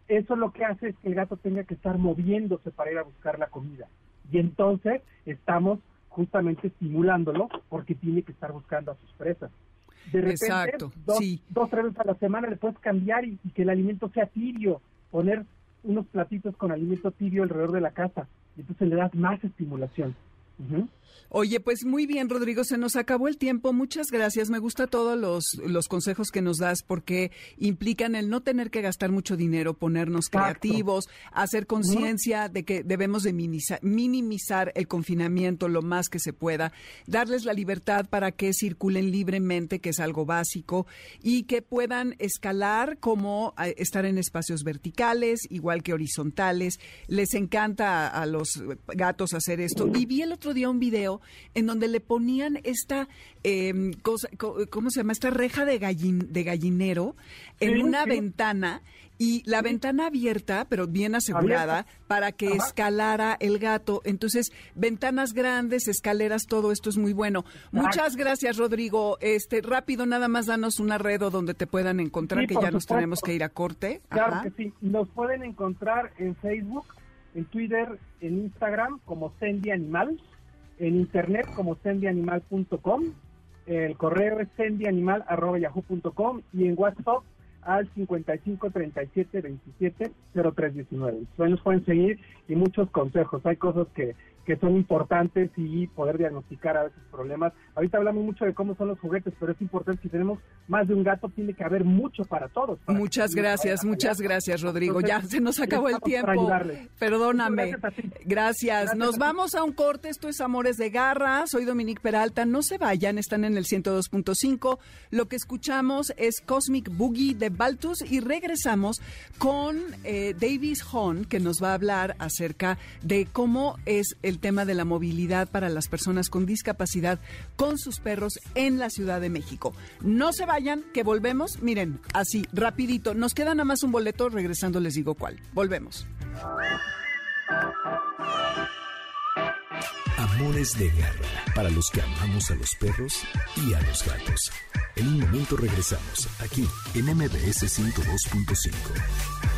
eso lo que hace es que el gato tenga que estar moviéndose para ir a buscar la comida. Y entonces estamos justamente estimulándolo porque tiene que estar buscando a sus presas. De repente, Exacto, dos, sí. dos, tres veces a la semana le puedes cambiar y que el alimento sea tibio, poner unos platitos con alimento tibio alrededor de la casa y entonces le das más estimulación. Oye, pues muy bien, Rodrigo, se nos acabó el tiempo. Muchas gracias. Me gusta todos los, los consejos que nos das porque implican el no tener que gastar mucho dinero, ponernos creativos, hacer conciencia de que debemos de minimizar, minimizar el confinamiento lo más que se pueda, darles la libertad para que circulen libremente, que es algo básico, y que puedan escalar como estar en espacios verticales, igual que horizontales. Les encanta a los gatos hacer esto. Y vi el otro día un video en donde le ponían esta em, cosa, ¿cómo se llama? Esta reja de, de gallinero en una ventana y la ventana abierta, pero bien asegurada, para que escalara el gato. Entonces, ventanas grandes, escaleras, todo esto es muy bueno. Muchas gracias, Rodrigo. Este, rápido, nada más danos una red donde te puedan encontrar, que ya nos tenemos que ir a corte. Claro que sí. Nos pueden encontrar en Facebook, en Twitter, en Instagram como Sendy Animal en internet como sendianimal.com, el correo es sendianimal.yahoo.com y en WhatsApp al 55 37 27 03 19. nos pueden seguir y muchos consejos. Hay cosas que que son importantes y poder diagnosticar a veces problemas. Ahorita hablamos mucho de cómo son los juguetes, pero es importante si tenemos más de un gato, tiene que haber mucho para todos. muchas gracias, muchas gracias, Rodrigo. ya se nos acabó el tiempo. Perdóname. Gracias. Nos vamos a un corte. Esto es Amores de Garra. Soy Dominique Peralta. No se vayan, están en el 102.5. Lo que escuchamos es Cosmic Boogie de Baltus y regresamos con eh, Davis Hon, que nos va a hablar acerca de cómo es el tema de la movilidad para las personas con discapacidad con sus perros en la Ciudad de México. No se vayan, que volvemos. Miren, así, rapidito. Nos queda nada más un boleto, regresando les digo cuál. Volvemos. Amores de garra para los que amamos a los perros y a los gatos. En un momento regresamos aquí en MBS 102.5.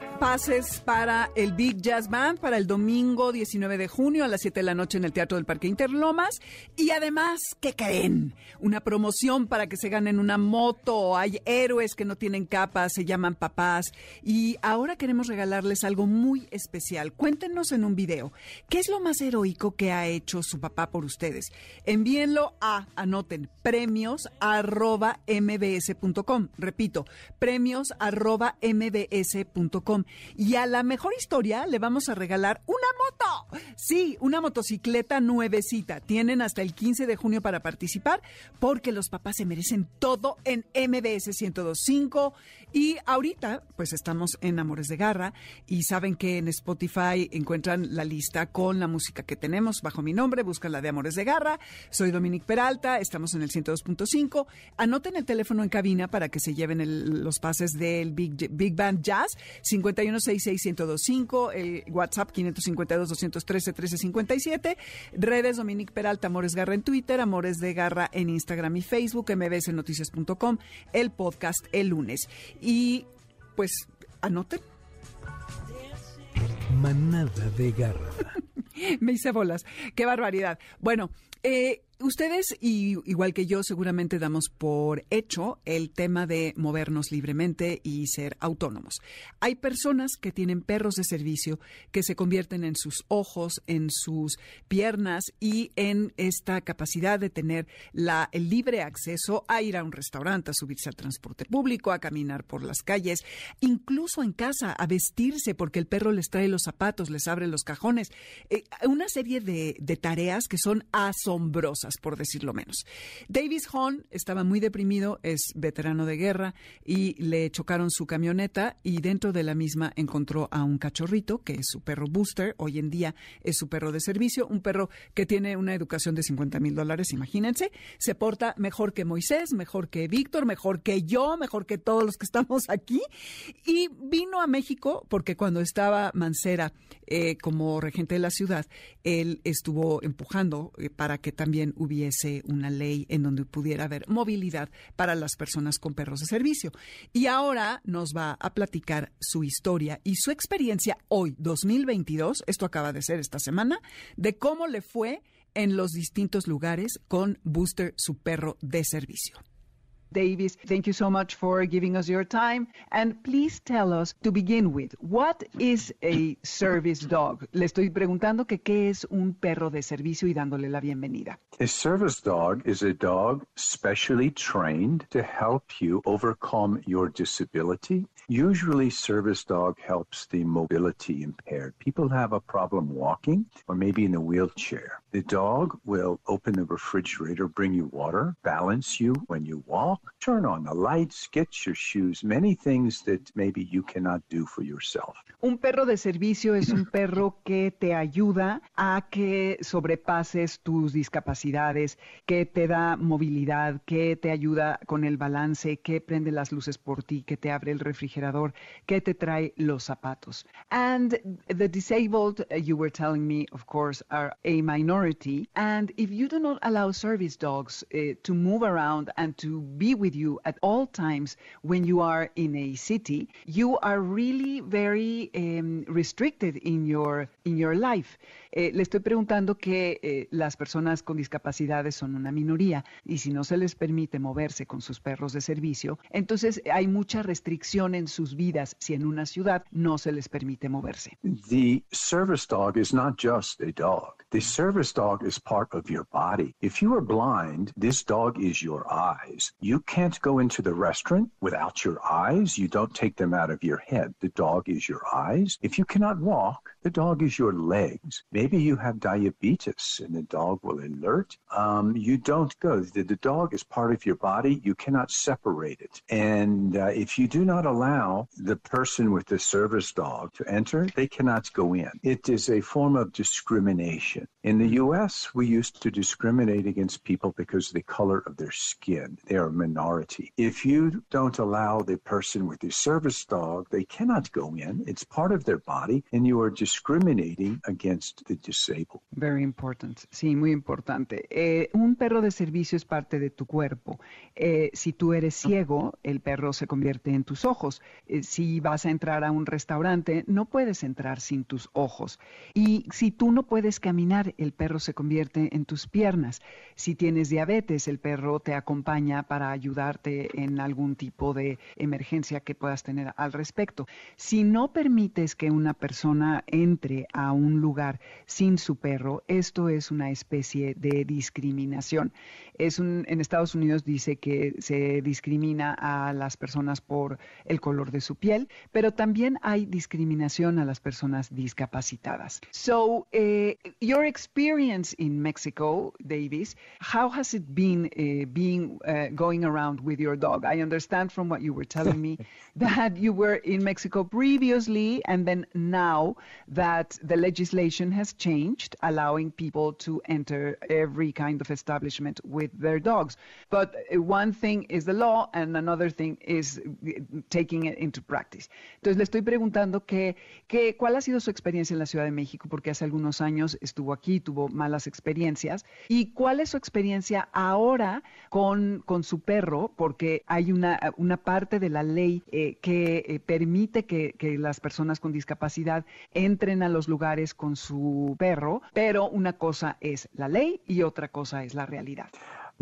pases para el Big Jazz Band para el domingo 19 de junio a las 7 de la noche en el Teatro del Parque Interlomas. Y además, ¿qué creen? Una promoción para que se ganen una moto. Hay héroes que no tienen capas, se llaman papás. Y ahora queremos regalarles algo muy especial. Cuéntenos en un video, ¿qué es lo más heroico que ha hecho su papá por ustedes? Envíenlo a, anoten, premios mbs.com. Repito, premios arroba mbs.com. Y a la mejor historia le vamos a regalar una moto. Sí, una motocicleta nuevecita. Tienen hasta el 15 de junio para participar porque los papás se merecen todo en MBS 1025. Y ahorita, pues estamos en Amores de Garra y saben que en Spotify encuentran la lista con la música que tenemos bajo mi nombre. Buscan la de Amores de Garra. Soy Dominique Peralta. Estamos en el 102.5. Anoten el teléfono en cabina para que se lleven los pases del Big, Big Band Jazz. 50 5166125, el WhatsApp 552-213-1357, redes Dominique Peralta, Amores Garra en Twitter, Amores de Garra en Instagram y Facebook, mbsnoticias.com, el podcast el lunes. Y pues anoten. Manada de Garra. Me hice bolas. Qué barbaridad. Bueno, eh, Ustedes, y, igual que yo, seguramente damos por hecho el tema de movernos libremente y ser autónomos. Hay personas que tienen perros de servicio que se convierten en sus ojos, en sus piernas y en esta capacidad de tener la, el libre acceso a ir a un restaurante, a subirse al transporte público, a caminar por las calles, incluso en casa, a vestirse porque el perro les trae los zapatos, les abre los cajones. Eh, una serie de tareas que son asombrosas por decirlo menos. Davis Hahn estaba muy deprimido, es veterano de guerra y le chocaron su camioneta y dentro de la misma encontró a un cachorrito que es su perro Booster, hoy en día es su perro de servicio, un perro que tiene una educación de 50 mil dólares, imagínense, se porta mejor que Moisés, mejor que Víctor, mejor que yo, mejor que todos los que estamos aquí y vino a México porque cuando estaba Mancera eh, como regente de la ciudad, él estuvo empujando eh, para que también hubiese una ley en donde pudiera haber movilidad para las personas con perros de servicio. Y ahora nos va a platicar su historia y su experiencia hoy, 2022, esto acaba de ser esta semana, de cómo le fue en los distintos lugares con Booster, su perro de servicio. Davis, thank you so much for giving us your time. And please tell us, to begin with, what is a service dog? Le estoy preguntando que qué es un perro de servicio y dándole la bienvenida. A service dog is a dog specially trained to help you overcome your disability. Usually, service dog helps the mobility impaired. People have a problem walking or maybe in a wheelchair. The dog will open the refrigerator, bring you water, balance you when you walk turn on the lights, get your shoes, many things that maybe you cannot do for yourself. Un perro de servicio es un perro que te ayuda a que sobrepases tus discapacidades, que te da movilidad, que te ayuda con el balance, que prende las luces por ti, que te abre el refrigerador, que te trae los zapatos. And the disabled, uh, you were telling me, of course, are a minority. And if you do not allow service dogs uh, to move around and to be with you at all times when you are in a city, you are really very um, restricted in your in your life. Eh, le estoy preguntando que eh, las personas con discapacidades son una minoría y si no se les permite moverse con sus perros de servicio, entonces hay mucha restricción en sus vidas si en una ciudad no se les permite moverse. The service dog is not just a dog. The service dog is part of your body. If you are blind, this dog is your eyes. You can't go into the restaurant without your eyes. You don't take them out of your head. The dog is your eyes. If you cannot walk, the dog is your legs. Maybe you have diabetes and the dog will alert. Um, you don't go. The, the, dog is part of your body. You cannot separate it. And uh, if you do not allow the person with the service dog to enter, they cannot go in. It is a form of discrimination. In the U.S., we used to discriminate against people because of the color of their skin. They are minority. If you don't allow the person with the service dog, they cannot go in. It's part of their body, and you are discriminating against the disabled. Very important. Sí, muy importante. Eh, un perro de servicio es parte de tu cuerpo. Eh, si tú eres ciego, el perro se convierte en tus ojos. Eh, si vas a entrar a un restaurante, no puedes entrar sin tus ojos. Y si tú no puedes caminar, el perro se convierte en tus piernas. Si tienes diabetes, el perro te acompaña para ayudarte en algún tipo de emergencia que puedas tener al respecto. Si no permites que una persona entre a un lugar sin su perro, esto es una especie de discriminación. Es un, en Estados Unidos dice que se discrimina a las personas por el color de su piel, pero también hay discriminación a las personas discapacitadas. So, uh, your experience in Mexico, Davis, how has it been uh, being uh, going around with your dog? I understand from what you were telling me that you were in Mexico previously, and then now that the legislation has changed, allowing people to enter every kind of establishment with their dogs. But one thing is the law, and another thing is taking it into practice. Entonces le estoy preguntando que, que, cuál ha sido su experiencia en la Ciudad de México, porque hace algunos años estuvo aquí, tuvo malas experiencias, y cuál es su experiencia ahora con, con su perro, porque hay una, una parte de la ley eh, que eh, permite que las personas con discapacidad entren a los lugares con su perro, pero una cosa es la ley y otra cosa es la realidad.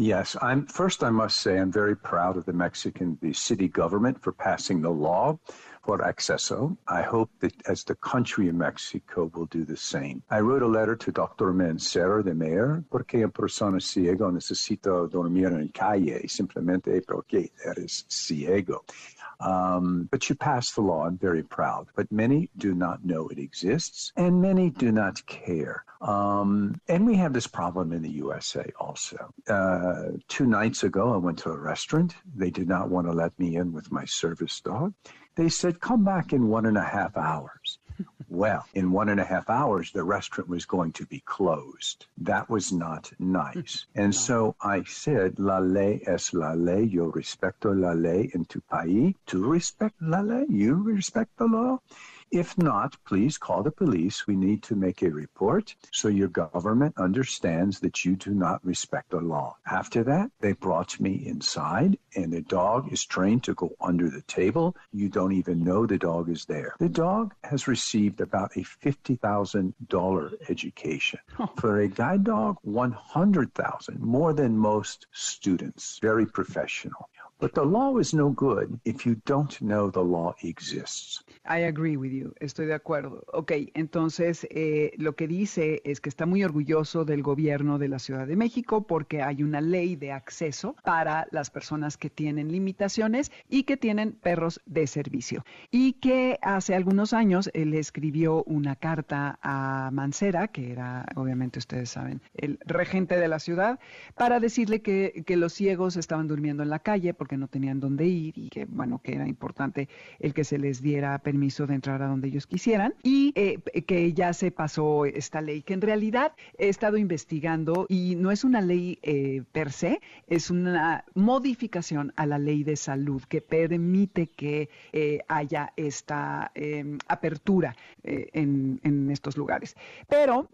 Yes, I'm first I must say I'm very proud of the Mexican the city government for passing the law for acceso. I hope that as the country of Mexico will do the same. I wrote a letter to Dr. Mencero, the mayor, porque una persona ciego necesita dormir en calle simplemente porque eres ciego. Um, but you passed the law. I'm very proud. But many do not know it exists, and many do not care. Um, and we have this problem in the USA also. Uh, two nights ago, I went to a restaurant. They did not want to let me in with my service dog. They said, come back in one and a half hours. Well, in one and a half hours, the restaurant was going to be closed. That was not nice. And so I said, La ley es la ley. Yo respeto la ley en tu país. Tu respect la ley. You respect the law. If not, please call the police. We need to make a report so your government understands that you do not respect the law. After that, they brought me inside, and the dog is trained to go under the table. You don't even know the dog is there. The dog has received about a $50,000 education. For a guide dog, 100,000, more than most students. Very professional. But the law is no good if you don't know the law exists. I agree with you, estoy de acuerdo. Ok, entonces eh, lo que dice es que está muy orgulloso del gobierno de la Ciudad de México porque hay una ley de acceso para las personas que tienen limitaciones y que tienen perros de servicio. Y que hace algunos años él escribió una carta a Mancera, que era, obviamente ustedes saben, el regente de la ciudad, para decirle que, que los ciegos estaban durmiendo en la calle porque no tenían dónde ir y que, bueno, que era importante el que se les diera permiso de entrar a donde ellos quisieran y eh, que ya se pasó esta ley, que en realidad he estado investigando y no es una ley eh, per se, es una modificación a la ley de salud que permite que eh, haya esta em, apertura en, en, estos lugares. Pero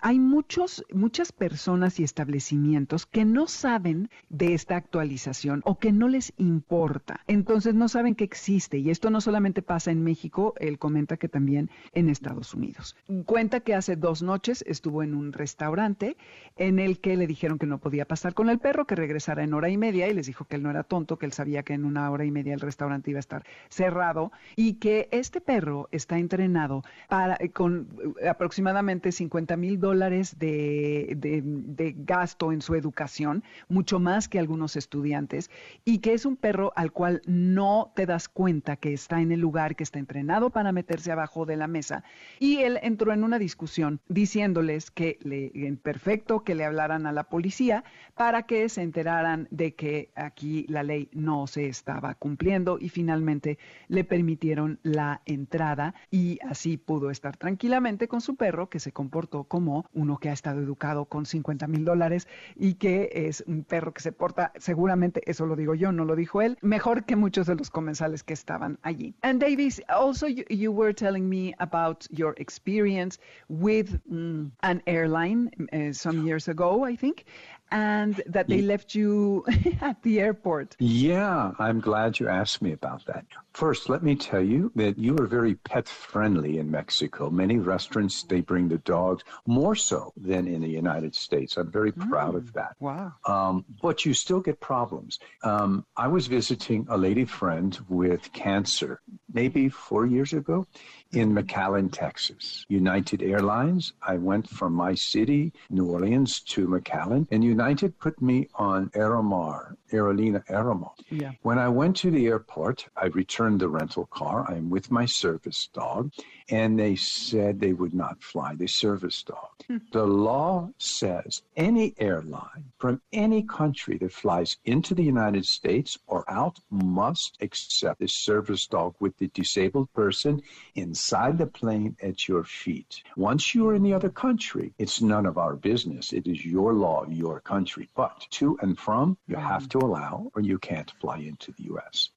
hay muchos, muchas personas y establecimientos que no saben de esta actualización o que no les importa. Entonces no saben que existe y esto no solamente pasa en México, él comenta que también en Estados Unidos. Cuenta que hace dos noches estuvo en un restaurante en el que le dijeron que no podía pasar con el perro, que regresara en hora y media y les dijo que él no era tonto, que él sabía que en una hora y media el restaurante iba a estar cerrado y que este perro está entrenado para con aproximadamente 50 mil dólares de, de gasto en su educación, mucho más que algunos estudiantes y que es un perro al cual no te das cuenta que está en el lugar, que está entrenado para meterse abajo de la mesa. Y él entró en una discusión diciéndoles que le, en perfecto que le hablaran a la policía para que se enteraran de que aquí la ley no se estaba cumpliendo y finalmente le permitieron la entrada y así pudo estar tranquilamente con su perro que se comportó como uno que ha estado educado con 50 mil dólares y que es un perro que se porta seguramente eso lo digo yo, no lo dijo él, mejor que muchos de los comensales que estaban allí. And Davis, also you, you were telling me about your experience with mm, an airline uh, some years ago, I think, and that they left you at the airport. Yeah, I'm glad you asked me about that. First, let me tell you that you are very pet friendly in Mexico. Many restaurants, they bring the dogs more so than in the United States. I'm very proud of mm, that. Wow. Um, but you still get problems. Um, I was visiting a lady friend with cancer maybe four years ago in McAllen, Texas. United Airlines, I went from my city, New Orleans, to McAllen, and United put me on Aeromar, Aerolina Aeromar. Yeah. When I went to the airport, I returned the rental car. I'm with my service dog, and they said they would not fly the service dog. Hmm. The law says any airline from any country that flies into the United States or out must accept the service dog with the disabled person inside the plane at your feet. Once you're in the other country, it's none of our business. It is your law, your country. But to and from, you have to allow, or you can't fly into the U.S.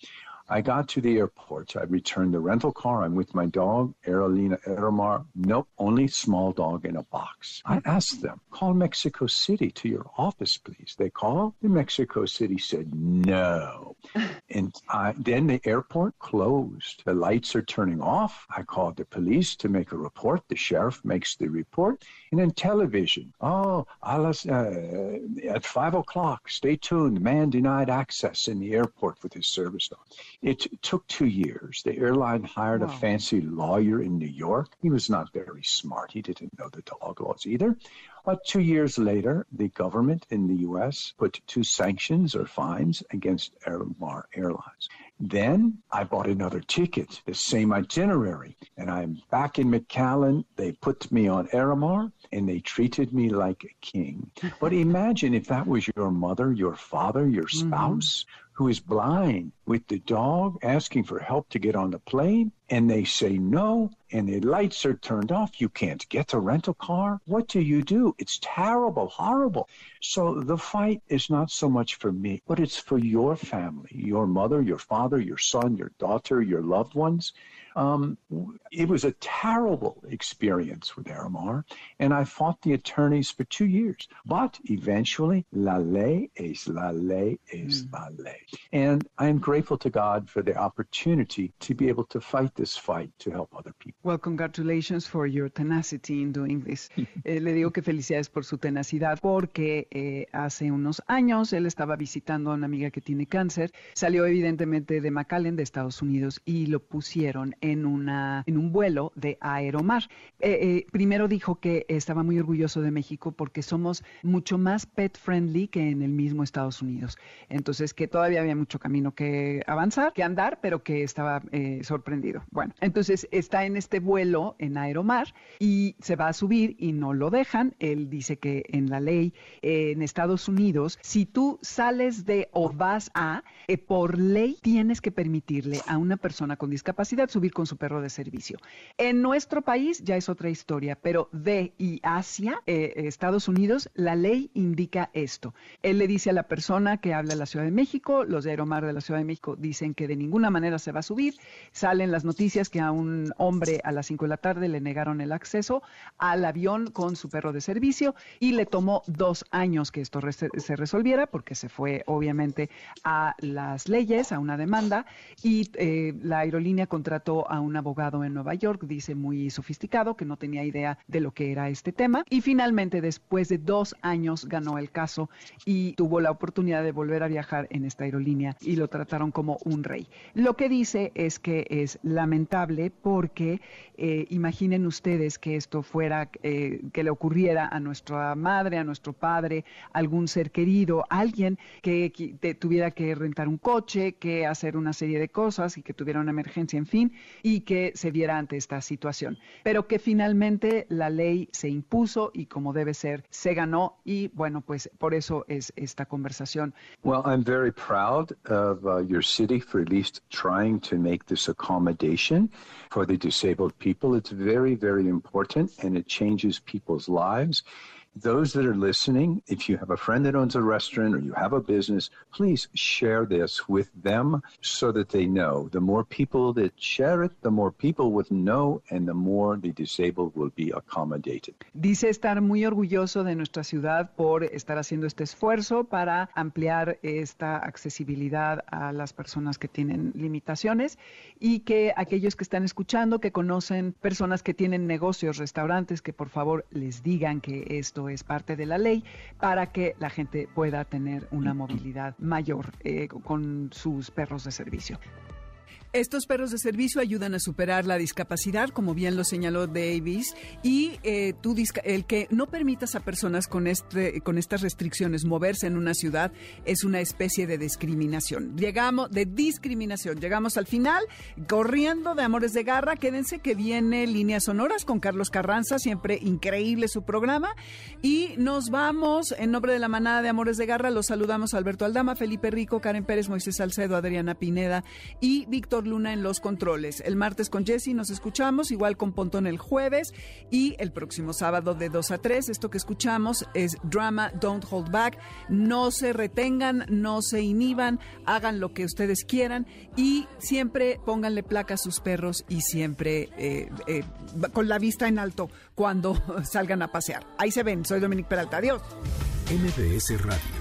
I got to the airport. I returned the rental car. I'm with my dog, Aerolina Aeromar. Nope, only small dog in a box. I asked them, call Mexico City to your office, please. They called. The Mexico City said no. and I, then the airport closed. The lights are turning off. I called the police to make a report. The sheriff makes the report. And then television. Oh, uh, at five o'clock, stay tuned. The man denied access in the airport with his service dog. It took two years. The airline hired wow. a fancy lawyer in New York. He was not very smart. He didn't know the dog laws either. But two years later, the government in the U.S. put two sanctions or fines against Airmar Airlines. Then I bought another ticket, the same itinerary, and I'm back in McAllen. They put me on Aramar and they treated me like a king. But imagine if that was your mother, your father, your mm-hmm. spouse, mm-hmm who is blind with the dog asking for help to get on the plane and they say no and the lights are turned off. You can't get the rental car. What do you do? It's terrible horrible. So the fight is not so much for me but it's for your family your mother your father your son your daughter your loved ones um, it was a terrible experience with Aramar, and I fought the attorneys for two years. But eventually, la ley es la ley es mm. la ley. And I'm grateful to God for the opportunity to be able to fight this fight to help other people. Well, congratulations for your tenacity in doing this. eh, le digo que felicidades por su tenacidad, porque eh, hace unos años él estaba visitando a una amiga que tiene cáncer. Salió evidentemente de McAllen, de Estados Unidos, y lo pusieron en, un vuelo de Aeromar. Eh, eh, primero dijo que estaba muy orgulloso de México porque somos mucho más pet friendly que en el mismo Estados Unidos. Entonces, que todavía había mucho camino que avanzar, que andar, pero que estaba eh, sorprendido. Bueno, entonces está en este vuelo en Aeromar y se va a subir y no lo dejan. Él dice que en la ley en Estados Unidos, si tú sales de o vas a, por ley tienes que permitirle a una persona con discapacidad subir con su perro de servicio. En nuestro país ya es otra historia, pero de y hacia eh, Estados Unidos la ley indica esto. Él le dice a la persona que habla de la Ciudad de México, los de Aeromar de la Ciudad de México dicen que de ninguna manera se va a subir. Salen las noticias que a un hombre a las 5 de la tarde le negaron el acceso al avión con su perro de servicio y le tomó dos años que esto se resolviera porque se fue obviamente a las leyes, a una demanda y eh, la aerolínea contrató a un abogado en Nueva York, dice muy sofisticado, que no tenía idea de lo que era este tema. Y finalmente, después de dos años, ganó el caso y tuvo la oportunidad de volver a viajar en esta aerolínea y lo trataron como un rey. Lo que dice es que es lamentable porque eh, imaginen ustedes que esto fuera, eh, que le ocurriera a nuestra madre, a nuestro padre, algún ser querido, alguien que, que tuviera que rentar un coche, que hacer una serie de cosas y que tuviera una emergencia, en fin, y que se viera ante esta situación. Pero que finalmente la ley se impuso y como debe ser, se ganó y bueno, pues por eso es esta conversación. Well, I'm very proud of uh, your city for at least trying to make this accommodation for the disabled people. It's very, very important and it changes people's lives. Those that are listening, if you have a friend that owns a restaurant or you have a business, please share this with them so that they know. The more people that share it, the more people will know and the more the disabled will be accommodated. Dice estar muy orgulloso de nuestra ciudad por estar haciendo este esfuerzo para ampliar esta accesibilidad a las personas que tienen limitaciones y que aquellos que están escuchando, que conocen personas que tienen negocios, restaurantes, que por favor les digan que esto es parte de la ley para que la gente pueda tener una movilidad mayor eh, con sus perros de servicio. Estos perros de servicio ayudan a superar la discapacidad, como bien lo señaló Davis, y eh, el que no permitas a personas con, este, con estas restricciones moverse en una ciudad es una especie de discriminación. Llegamos, de discriminación, llegamos al final, corriendo de Amores de Garra, quédense que viene Líneas Sonoras con Carlos Carranza, siempre increíble su programa, y nos vamos, en nombre de la manada de Amores de Garra, los saludamos Alberto Aldama, Felipe Rico, Karen Pérez, Moisés Salcedo, Adriana Pineda y Víctor Luna en los controles. El martes con Jesse nos escuchamos, igual con Pontón el jueves y el próximo sábado de 2 a 3. Esto que escuchamos es Drama Don't Hold Back. No se retengan, no se inhiban, hagan lo que ustedes quieran y siempre pónganle placa a sus perros y siempre eh, eh, con la vista en alto cuando salgan a pasear. Ahí se ven, soy Dominique Peralta. Adiós. MBS Radio